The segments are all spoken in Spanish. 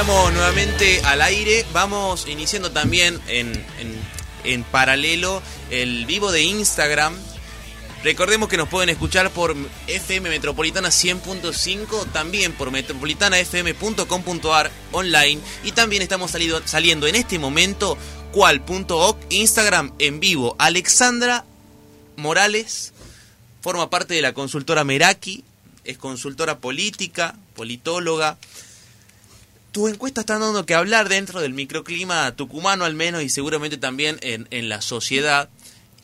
estamos nuevamente al aire. Vamos iniciando también en, en, paralelo el vivo de Instagram. Recordemos que nos pueden escuchar por FM Metropolitana 100.5, también por metropolitanafm.com.ar online y también estamos salido, saliendo en este momento cual.oc Instagram en vivo. Alexandra Morales forma parte de la consultora Meraki, es consultora política, politóloga, tu encuesta está dando que hablar dentro del microclima tucumano al menos y seguramente también en, en la sociedad.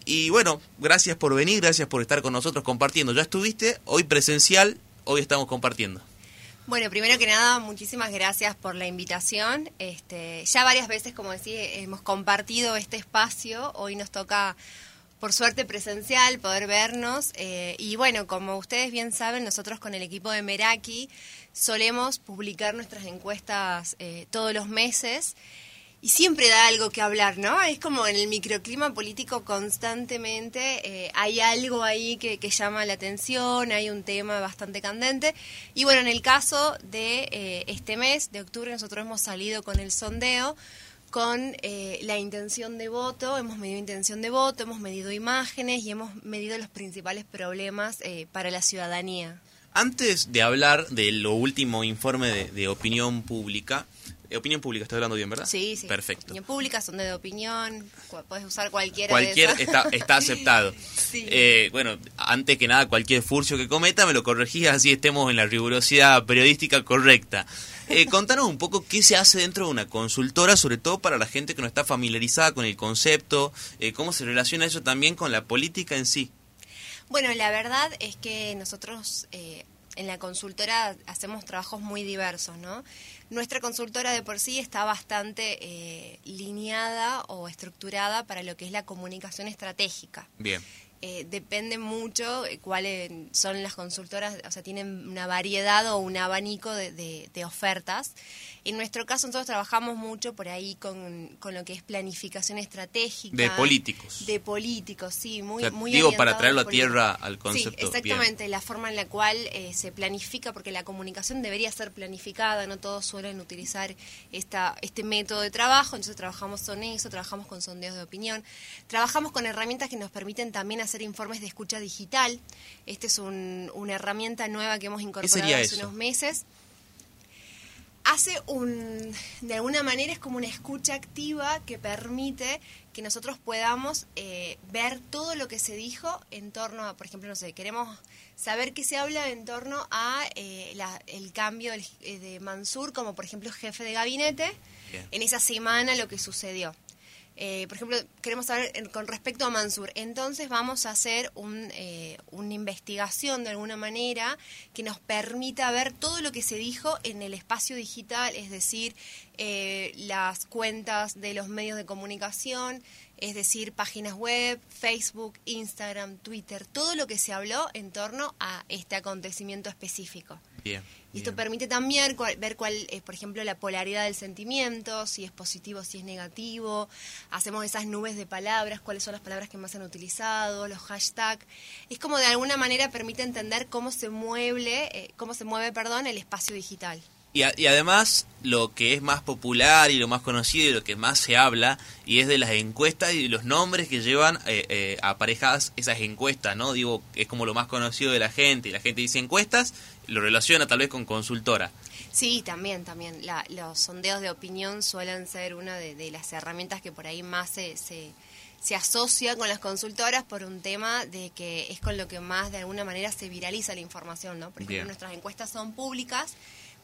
Y bueno, gracias por venir, gracias por estar con nosotros compartiendo. Ya estuviste, hoy presencial, hoy estamos compartiendo. Bueno, primero que nada, muchísimas gracias por la invitación. Este, ya varias veces, como decía, hemos compartido este espacio. Hoy nos toca, por suerte, presencial, poder vernos. Eh, y bueno, como ustedes bien saben, nosotros con el equipo de Meraki solemos publicar nuestras encuestas eh, todos los meses y siempre da algo que hablar, ¿no? Es como en el microclima político constantemente eh, hay algo ahí que, llama la atención, hay un tema bastante candente. Y bueno, en el caso de eh, este mes, de octubre, nosotros hemos salido con el sondeo con la intención de voto, hemos medido intención de voto, hemos medido imágenes y hemos medido los principales problemas para la ciudadanía. Antes de hablar de lo último informe de, opinión pública, de opinión pública, estoy hablando bien, ¿verdad? Sí, sí. Perfecto. Opinión pública, son de opinión, puedes usar cualquiera Cualquier de está, está aceptado. sí. Eh, bueno, antes que nada, cualquier furcio que cometa me lo corregís así estemos en la rigurosidad periodística correcta. Eh, contanos un poco qué se hace dentro de una consultora, sobre todo para la gente que no está familiarizada con el concepto, eh, cómo se relaciona eso también con la política en sí. Bueno, la verdad es que nosotros eh, en la consultora hacemos trabajos muy diversos, ¿no? Nuestra consultora de por sí está bastante eh, lineada o estructurada para lo que es la comunicación estratégica. Bien. Eh, depende mucho cuáles son las consultoras, o sea, tienen una variedad o un abanico de, de ofertas. En nuestro caso nosotros trabajamos mucho por ahí con, con, lo que es planificación estratégica. De políticos. De políticos, sí, muy, muy Digo, para traerlo a tierra al concepto. Sí, exactamente, la forma en la cual eh, se planifica, porque la comunicación debería ser planificada, no todos suelen utilizar esta, este método de trabajo, entonces trabajamos con eso, trabajamos con sondeos de opinión, trabajamos con herramientas que nos permiten también hacer informes de escucha digital. Esta es un, una herramienta nueva que hemos incorporado hace unos meses hace un, de alguna manera es como una escucha activa que permite que nosotros podamos eh, ver todo lo que se dijo en torno a, por ejemplo, no sé, queremos saber qué se habla en torno a eh, el cambio eh, de Mansur como, por ejemplo, jefe de gabinete, en esa semana lo que sucedió. Eh, por ejemplo, queremos saber con respecto a Mansur. Entonces vamos a hacer eh, una investigación de alguna manera que nos permita ver todo lo que se dijo en el espacio digital, es decir, eh, las cuentas de los medios de comunicación, es decir, páginas web, Facebook, Instagram, Twitter, todo lo que se habló en torno a este acontecimiento específico. Bien. Y esto permite también ver cuál es, por ejemplo, la polaridad del sentimiento, si es positivo, si es negativo. Hacemos esas nubes de palabras, cuáles son las palabras que más han utilizado, los hashtags. Es como de alguna manera permite entender cómo se mueve, eh, cómo se mueve, perdón, el espacio digital. Y, y, además lo que es más popular y lo más conocido y lo que más se habla y es de las encuestas y de los nombres que llevan eh, eh, aparejadas esas encuestas, ¿no? Digo, es como lo más conocido de la gente y la gente dice encuestas, lo relaciona tal vez con consultora. Sí, también, también. los sondeos de opinión suelen ser una de, las herramientas que por ahí más se, se, se asocia con las consultoras por un tema de que es con lo que más de alguna manera se viraliza la información, ¿no? Por ejemplo, nuestras encuestas son públicas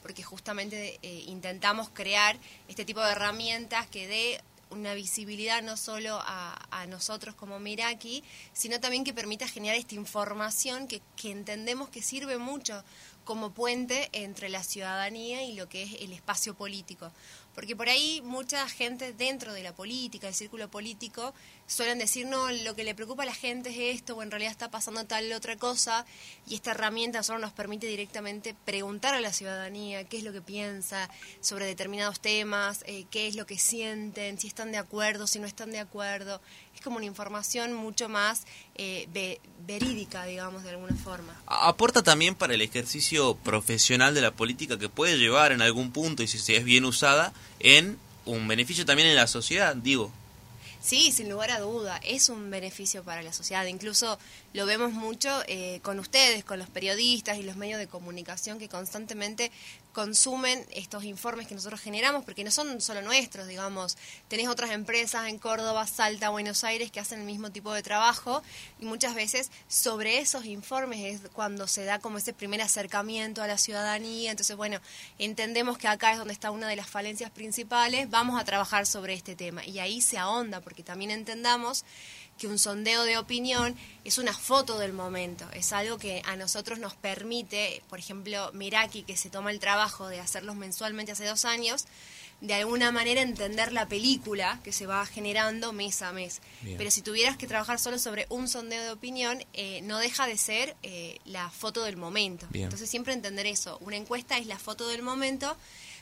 porque justamente eh, intentamos crear este tipo de herramientas que dé una visibilidad no solo a, nosotros como Miraki, sino también que permita generar esta información que, que entendemos que sirve mucho como puente entre la ciudadanía y lo que es el espacio político. Porque por ahí mucha gente dentro de la política, el círculo político, suelen decir, no, lo que le preocupa a la gente es esto, o en realidad está pasando tal otra cosa, y esta herramienta solo nos permite directamente preguntar a la ciudadanía qué es lo que piensa sobre determinados temas, eh, qué es lo que sienten, si están de acuerdo, si no están de acuerdo. Es como una información mucho más eh, verídica, digamos, de alguna forma. Aporta también para el ejercicio profesional de la política que puede llevar en algún punto, y si es bien usada, en un beneficio también en la sociedad, digo. Sí, sin lugar a duda, es un beneficio para la sociedad. Incluso lo vemos mucho eh, con ustedes, con los periodistas y los medios de comunicación que constantemente consumen estos informes que nosotros generamos, porque no son solo nuestros, digamos, tenés otras empresas en Córdoba, Salta, Buenos Aires que hacen el mismo tipo de trabajo y muchas veces sobre esos informes es cuando se da como ese primer acercamiento a la ciudadanía, entonces bueno, entendemos que acá es donde está una de las falencias principales, vamos a trabajar sobre este tema y ahí se ahonda, porque también entendamos que un sondeo de opinión es una foto del momento, es algo que a nosotros nos permite, por ejemplo, Miraki, que se toma el trabajo de hacerlos mensualmente hace dos años, de alguna manera entender la película que se va generando mes a mes. Pero si tuvieras que trabajar solo sobre un sondeo de opinión, eh, no deja de ser eh, la foto del momento. Entonces siempre entender eso, una encuesta es la foto del momento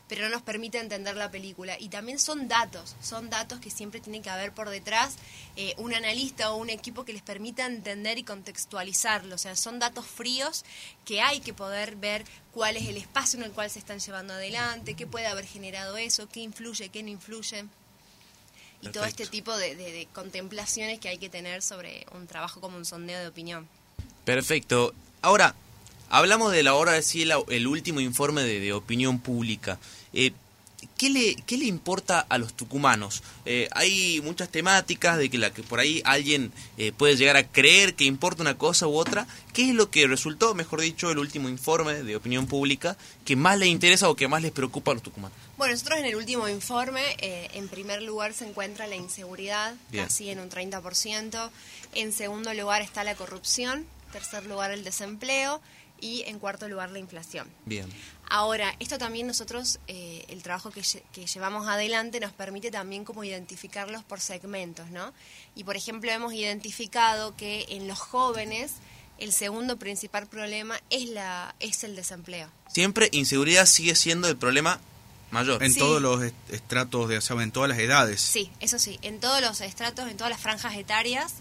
pero no nos permite entender la película. Y también son datos, son datos que siempre tienen que haber por detrás eh, un analista o un equipo que les permita entender y contextualizarlo. O sea, son datos fríos que hay que poder ver cuál es el espacio en el cual se están llevando adelante, qué puede haber generado eso, qué influye, qué no influye. Y todo este tipo de, contemplaciones que hay que tener sobre un trabajo como un sondeo de opinión. Perfecto. Ahora, hablamos de la hora de sí, el, último informe de opinión pública. Eh, ¿qué, le, ¿Qué le importa a los tucumanos? Eh, hay muchas temáticas de que, la, que por ahí alguien eh, puede llegar a creer que importa una cosa u otra. ¿Qué es lo que resultó, mejor dicho, el último informe de opinión pública que más le interesa o que más les preocupa a los tucumanos? Bueno, nosotros en el último informe, en primer lugar se encuentra la inseguridad, casi en un 30%. En segundo lugar está la corrupción. Tercer lugar el desempleo y en cuarto lugar la inflación. Bien. Ahora, esto también nosotros, eh, el trabajo que, que, llevamos adelante nos permite también como identificarlos por segmentos, ¿no? Y por ejemplo hemos identificado que en los jóvenes el segundo principal problema es, la, es el desempleo. Siempre inseguridad sigue siendo el problema mayor. En todos los estratos, de, o en todas las edades. Sí, eso sí, en todos los estratos, en todas las franjas etarias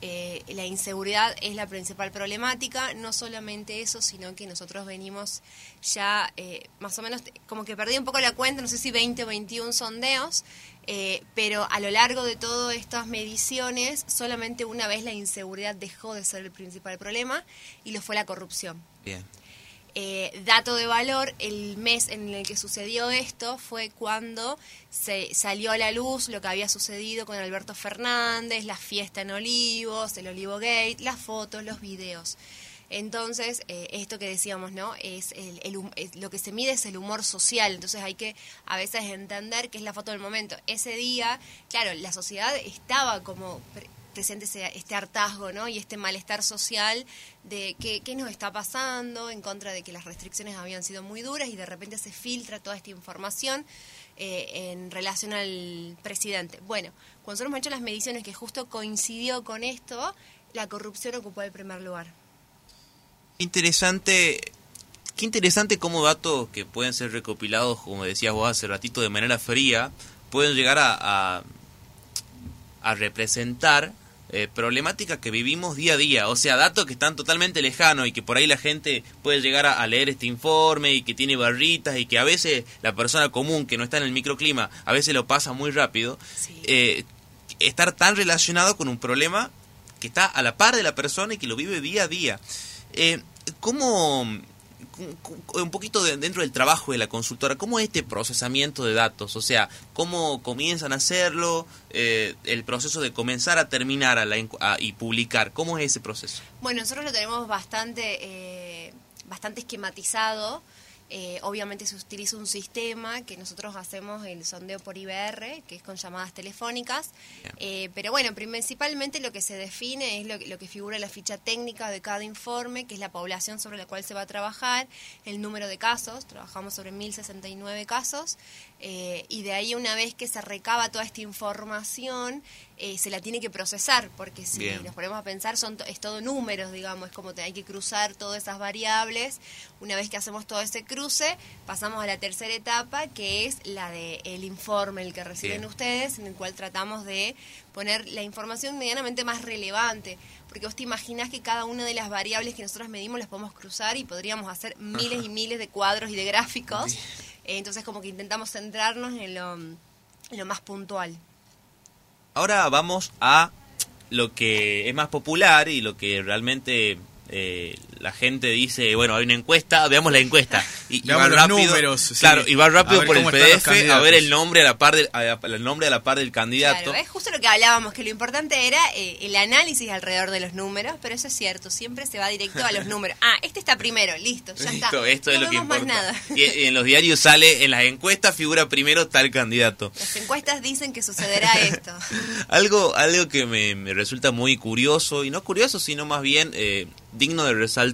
eh, la inseguridad es la principal problemática, no solamente eso, sino que nosotros venimos ya eh, más o menos, como que perdí un poco la cuenta, no sé si 20 o 21 sondeos, eh, pero a lo largo de todas estas mediciones, solamente una vez la inseguridad dejó de ser el principal problema y lo fue la corrupción. Bien. Eh, dato de valor, el mes en el que sucedió esto fue cuando se salió a la luz lo que había sucedido con Alberto Fernández, la fiesta en Olivos, el Olivo Gate, las fotos, los videos. Entonces, eh, esto que decíamos, ¿no? Es, el, lo que se mide es el humor social. Entonces hay que a veces entender que es la foto del momento. Ese día, claro, la sociedad estaba como presente este hartazgo ¿no? y este malestar social de qué, nos está pasando en contra de que las restricciones habían sido muy duras y de repente se filtra toda esta información eh, en relación al presidente. Bueno, cuando nosotros hemos hecho las mediciones que justo coincidió con esto, la corrupción ocupó el primer lugar. Interesante Qué interesante cómo datos que pueden ser recopilados, como decías vos hace ratito, de manera fría, pueden llegar a, a representar eh, problemáticas que vivimos día a día, o sea, datos que están totalmente lejanos y que por ahí la gente puede llegar a, leer este informe y que tiene barritas y que a veces la persona común que no está en el microclima a veces lo pasa muy rápido, eh, estar tan relacionado con un problema que está a la par de la persona y que lo vive día a día. Eh, ¿Cómo un poquito dentro del trabajo de la consultora, ¿cómo es este procesamiento de datos? O sea, ¿cómo comienzan a hacerlo? Eh, el proceso de comenzar a terminar a y publicar, ¿cómo es ese proceso? Bueno, nosotros lo tenemos bastante, eh, bastante esquematizado. Eh, obviamente se utiliza un sistema que nosotros hacemos el sondeo por IBR, que es con llamadas telefónicas. Eh, pero bueno, principalmente lo que se define es lo, lo, que figura en la ficha técnica de cada informe, que es la población sobre la cual se va a trabajar, el número de casos, trabajamos sobre 1.069 casos, eh, y de ahí una vez que se recaba toda esta información, eh, se la tiene que procesar, porque si nos ponemos a pensar, son es todo números, digamos, es como hay que cruzar todas esas variables. Una vez que hacemos todo ese cruce, pasamos a la tercera etapa, que es la del el informe, el que reciben ustedes, en el cual tratamos de poner la información medianamente más relevante, porque vos te imaginás que cada una de las variables que nosotros medimos las podemos cruzar y podríamos hacer miles y miles de cuadros y de gráficos. Entonces como que intentamos centrarnos en lo, más puntual. Ahora vamos a lo que es más popular y lo que realmente eh, la gente dice, bueno, hay una encuesta, veamos la encuesta. Y, va rápido, claro, y va rápido por el PDF a ver el nombre a la par del, el nombre a la par del candidato. Claro, es justo lo que hablábamos, que lo importante era eh, el análisis alrededor de los números, pero eso es cierto, siempre se va directo a los números. Ah, este está primero, listo, ya está. Esto es lo que importa. Más nada. Y en los diarios sale, en las encuestas figura primero tal candidato. Las encuestas dicen que sucederá esto. algo, algo que me, resulta muy curioso, y no curioso, sino más bien eh, digno de resaltar,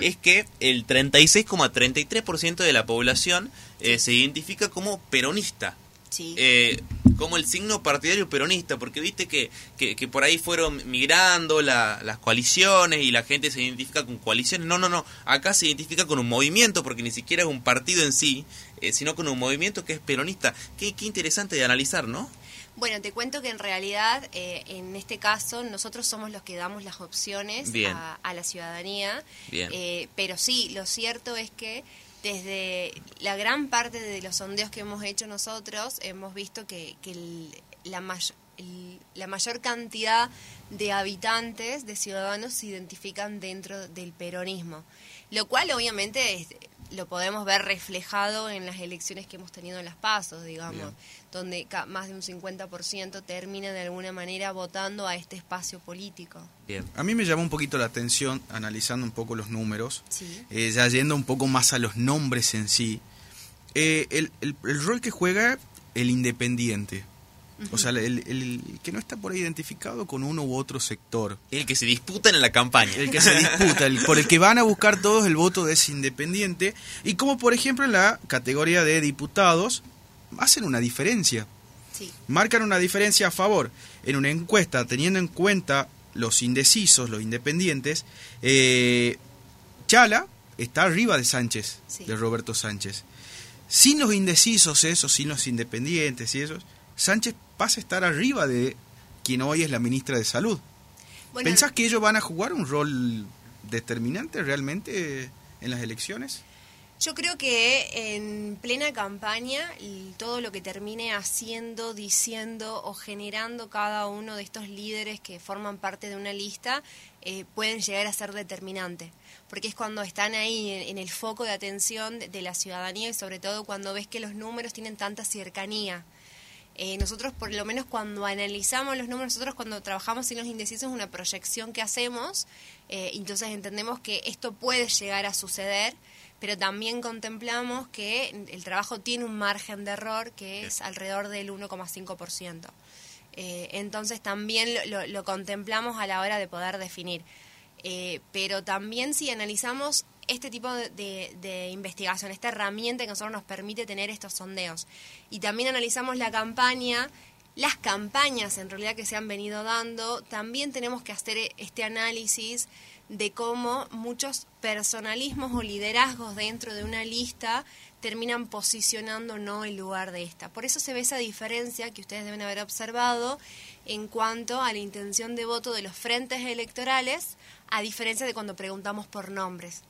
es que el 36,33% de la población eh, se identifica como peronista. Eh, como el signo partidario peronista, porque viste que, que, por ahí fueron migrando las coaliciones y la gente se identifica con coaliciones. No, no, no, acá se identifica con un movimiento, porque ni siquiera es un partido en sí, eh, sino con un movimiento que es peronista. Qué, qué interesante de analizar, ¿no? Bueno, te cuento que en realidad, eh, en este caso, nosotros somos los que damos las opciones a, la ciudadanía. Eh, pero sí, lo cierto es que desde la gran parte de los sondeos que hemos hecho nosotros, hemos visto que, la, la mayor cantidad de habitantes, de ciudadanos, se identifican dentro del peronismo. Lo cual, obviamente, es, lo podemos ver reflejado en las elecciones que hemos tenido en las pasos, digamos, donde más de un 50% termina de alguna manera votando a este espacio político. Bien. A mí me llamó un poquito la atención, analizando un poco los números, eh, ya yendo un poco más a los nombres en sí, eh, el, el, el rol que juega el independiente. O sea, el, que no está por ahí identificado con uno u otro sector. El que se disputa en la campaña. El que se disputa, el, por el que van a buscar todos el voto de ese independiente. Y como por ejemplo en la categoría de diputados, hacen una diferencia. Marcan una diferencia a favor. En una encuesta, teniendo en cuenta los indecisos, los independientes, eh, Chala está arriba de Sánchez, de Roberto Sánchez. Sin los indecisos esos, sin los independientes y esos, Sánchez pasa a estar arriba de quien hoy es la ministra de Salud. ¿Pensás que ellos van a jugar un rol determinante realmente en las elecciones? Yo creo que en plena campaña todo lo que termine haciendo, diciendo o generando cada uno de estos líderes que forman parte de una lista eh, pueden llegar a ser determinante, porque es cuando están ahí en, el foco de atención de la ciudadanía y sobre todo cuando ves que los números tienen tanta cercanía. Eh, nosotros, por lo menos cuando analizamos los números, nosotros cuando trabajamos en los indecisos es una proyección que hacemos, eh, entonces entendemos que esto puede llegar a suceder, pero también contemplamos que el trabajo tiene un margen de error que es alrededor del 1,5%. Eh, entonces también lo, contemplamos a la hora de poder definir. pero también si analizamos este tipo de, investigación, esta herramienta que nosotros nos permite tener estos sondeos. Y también analizamos la campaña, las campañas en realidad que se han venido dando, también tenemos que hacer este análisis de cómo muchos personalismos o liderazgos dentro de una lista terminan posicionando no el lugar de esta. Por eso se ve esa diferencia que ustedes deben haber observado en cuanto a la intención de voto de los frentes electorales, a diferencia de cuando preguntamos por nombres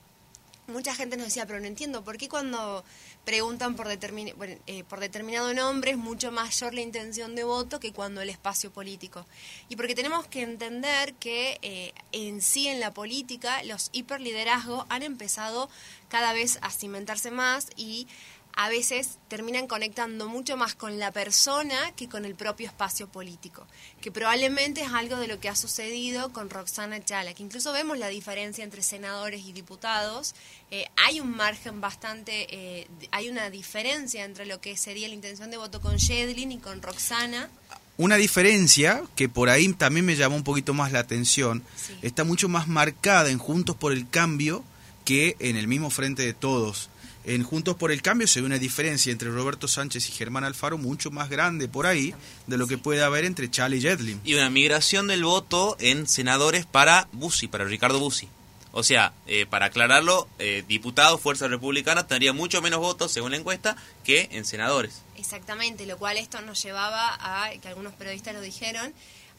mucha gente nos decía, pero no entiendo, ¿por qué cuando preguntan por, eh, por determinado nombre es mucho mayor la intención de voto que cuando el espacio político? Y porque tenemos que entender que eh, en sí en la política los hiperliderazgos han empezado cada vez a cimentarse más y a veces terminan conectando mucho más con la persona que con el propio espacio político, que probablemente es algo de lo que ha sucedido con Roxana Chala, que incluso vemos la diferencia entre senadores y diputados, eh, hay un margen bastante, eh, hay una diferencia entre lo que sería la intención de voto con Shedlin y con Roxana. Una diferencia que por ahí también me llamó un poquito más la atención, está mucho más marcada en Juntos por el Cambio que en el mismo frente de todos en Juntos por el Cambio se ve una diferencia entre Roberto Sánchez y Germán Alfaro mucho más grande por ahí de lo que puede haber entre Charlie y Jedlin. Y una migración del voto en senadores para Bussi, para Ricardo Bussi. O sea, eh, para aclararlo, eh, diputado, Fuerza Republicana, tendría mucho menos votos, según la encuesta, que en senadores. Exactamente, lo cual esto nos llevaba a, que algunos periodistas lo dijeron,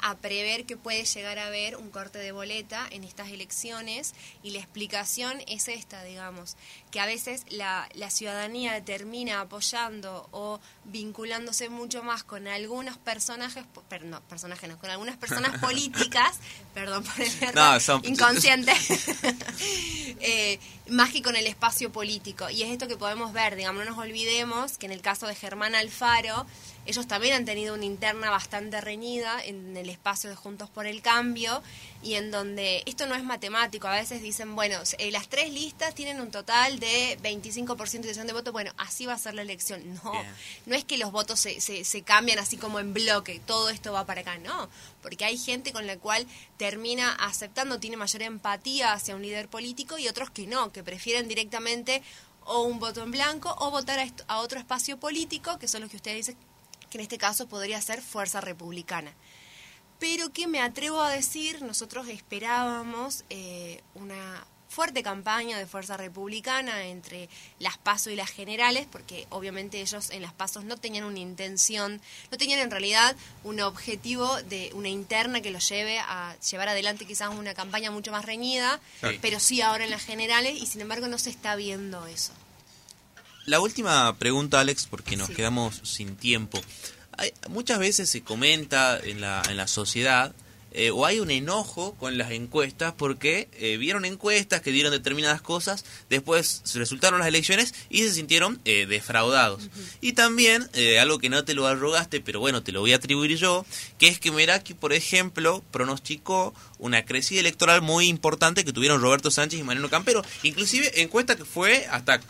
a prever que puede llegar a haber un corte de boleta en estas elecciones y la explicación es esta, digamos, que a veces la, la ciudadanía termina apoyando o vinculándose mucho más con algunos personajes, pero no, personajes no, con algunas personas políticas, perdón por el error, inconsciente, eh, más que con el espacio político. Y es esto que podemos ver, digamos, no nos olvidemos que en el caso de Germán Alfaro, ellos también han tenido una interna bastante reñida en el espacio de Juntos por el Cambio y en donde esto no es matemático. A veces dicen, bueno, eh, las tres listas tienen un total de 25% de intención de voto, bueno, así va a ser la elección. No, no es que los votos se, se, se cambian así como en bloque, todo esto va para acá, no, porque hay gente con la cual termina aceptando, tiene mayor empatía hacia un líder político y otros que no, que prefieren directamente o un voto en blanco o votar a, a otro espacio político, que son los que ustedes dicen que en este caso podría ser Fuerza Republicana. Pero que me atrevo a decir, nosotros esperábamos eh, una fuerte campaña de Fuerza Republicana entre las PASO y las generales, porque obviamente ellos en las PASOs no tenían una intención, no tenían en realidad un objetivo de una interna que los lleve a llevar adelante quizás una campaña mucho más reñida, pero sí ahora en las generales y sin embargo no se está viendo eso. La última pregunta, Alex, porque nos quedamos sin tiempo. muchas veces se comenta en la, en la sociedad eh, o hay un enojo con las encuestas porque eh, vieron encuestas que dieron determinadas cosas, después resultaron las elecciones y se sintieron eh, defraudados. Y también, algo que no te lo arrogaste, pero bueno, te lo voy a atribuir yo, que es que Meraki, por ejemplo, pronosticó una crecida electoral muy importante que tuvieron Roberto Sánchez y Mariano Campero, inclusive encuesta que fue hasta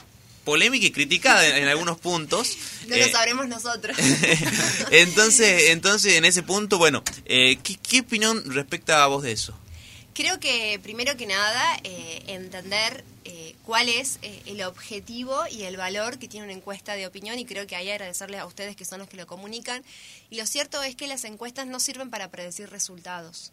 polémica y criticada en, algunos puntos. No lo eh, sabremos nosotros. entonces, entonces, en ese punto, bueno, eh, ¿qué, ¿qué, opinión respecta a vos de eso? Creo que primero que nada eh, entender eh, cuál es eh, el objetivo y el valor que tiene una encuesta de opinión y creo que hay que agradecerles a ustedes que son los que lo comunican. Y lo cierto es que las encuestas no sirven para predecir resultados.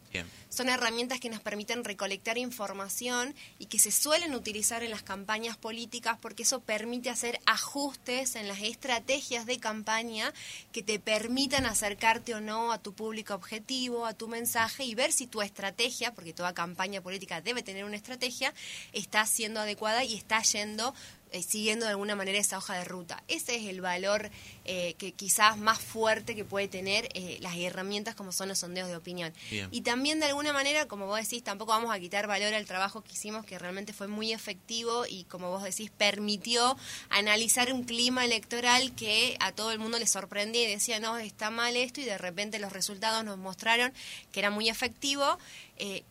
Son herramientas que nos permiten recolectar información y que se suelen utilizar en las campañas políticas porque eso permite hacer ajustes en las estrategias de campaña que te permitan acercarte o no a tu público objetivo, a tu mensaje y ver si tu estrategia, porque toda campaña política debe tener una estrategia, está siendo adecuada y está yendo eh, siguiendo de alguna manera esa hoja de ruta. Ese es el valor eh, que quizás más fuerte que puede tener eh, las herramientas como son los sondeos de opinión. Y también de alguna manera, como vos decís, tampoco vamos a quitar valor al trabajo que hicimos, que realmente fue muy efectivo y como vos decís, permitió analizar un clima electoral que a todo el mundo le sorprendía y decía, no, está mal esto y de repente los resultados nos mostraron que era muy efectivo.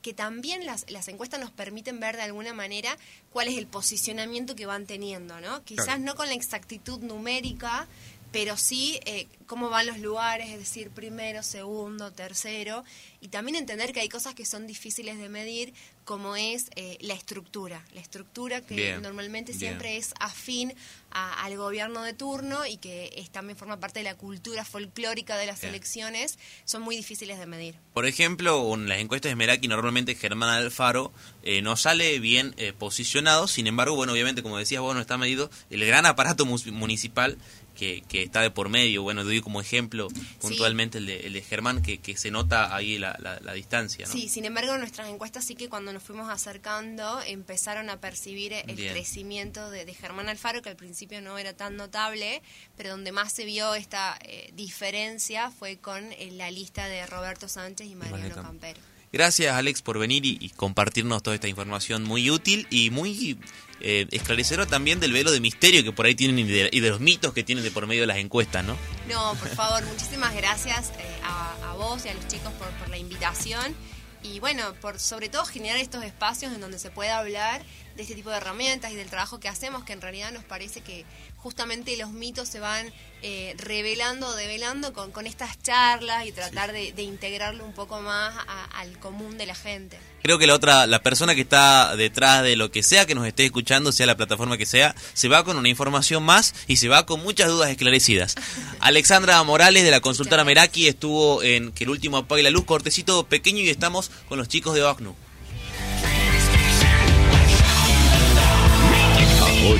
que también las, las encuestas nos permiten ver de alguna manera cuál es el posicionamiento que van teniendo, ¿no? Quizás no con la exactitud numérica, pero sí eh, cómo van los lugares, es decir, primero, segundo, tercero, y también entender que hay cosas que son difíciles de medir, como es eh, la estructura, la estructura que normalmente siempre es afín al gobierno de turno y que es, también forma parte de la cultura folclórica de las elecciones, son muy difíciles de medir. Por ejemplo, en las encuestas de Meraki normalmente Germán Alfaro eh, no sale bien posicionado, sin embargo, bueno, obviamente como decías vos no está medido el gran aparato municipal que, está de por medio. Bueno, doy como ejemplo puntualmente el, de, el de Germán, que, que se nota ahí la, la, distancia. Sí, sin embargo, nuestras encuestas sí que cuando nos fuimos acercando empezaron a percibir el crecimiento de, Germán Alfaro, que al principio no era tan notable, pero donde más se vio esta eh, diferencia fue con eh, la lista de Roberto Sánchez y Mariano Campero. Gracias Alex por venir y, compartirnos toda esta información muy útil y muy eh, esclarecedora también del velo de misterio que por ahí tienen y de, los mitos que tienen de por medio de las encuestas, ¿no? No, por favor, muchísimas gracias eh, a, vos y a los chicos por, por la invitación y bueno, por sobre todo generar estos espacios en donde se pueda hablar de este tipo de herramientas y del trabajo que hacemos, que en realidad nos parece que justamente los mitos se van eh, revelando, develando con, con estas charlas y tratar de, integrarlo un poco más al común de la gente. Creo que la otra, la persona que está detrás de lo que sea que nos esté escuchando, sea la plataforma que sea, se va con una información más y se va con muchas dudas esclarecidas. Alexandra Morales de la consultora Meraki estuvo en Que el último apague la luz, cortecito pequeño y estamos con los chicos de OACNU.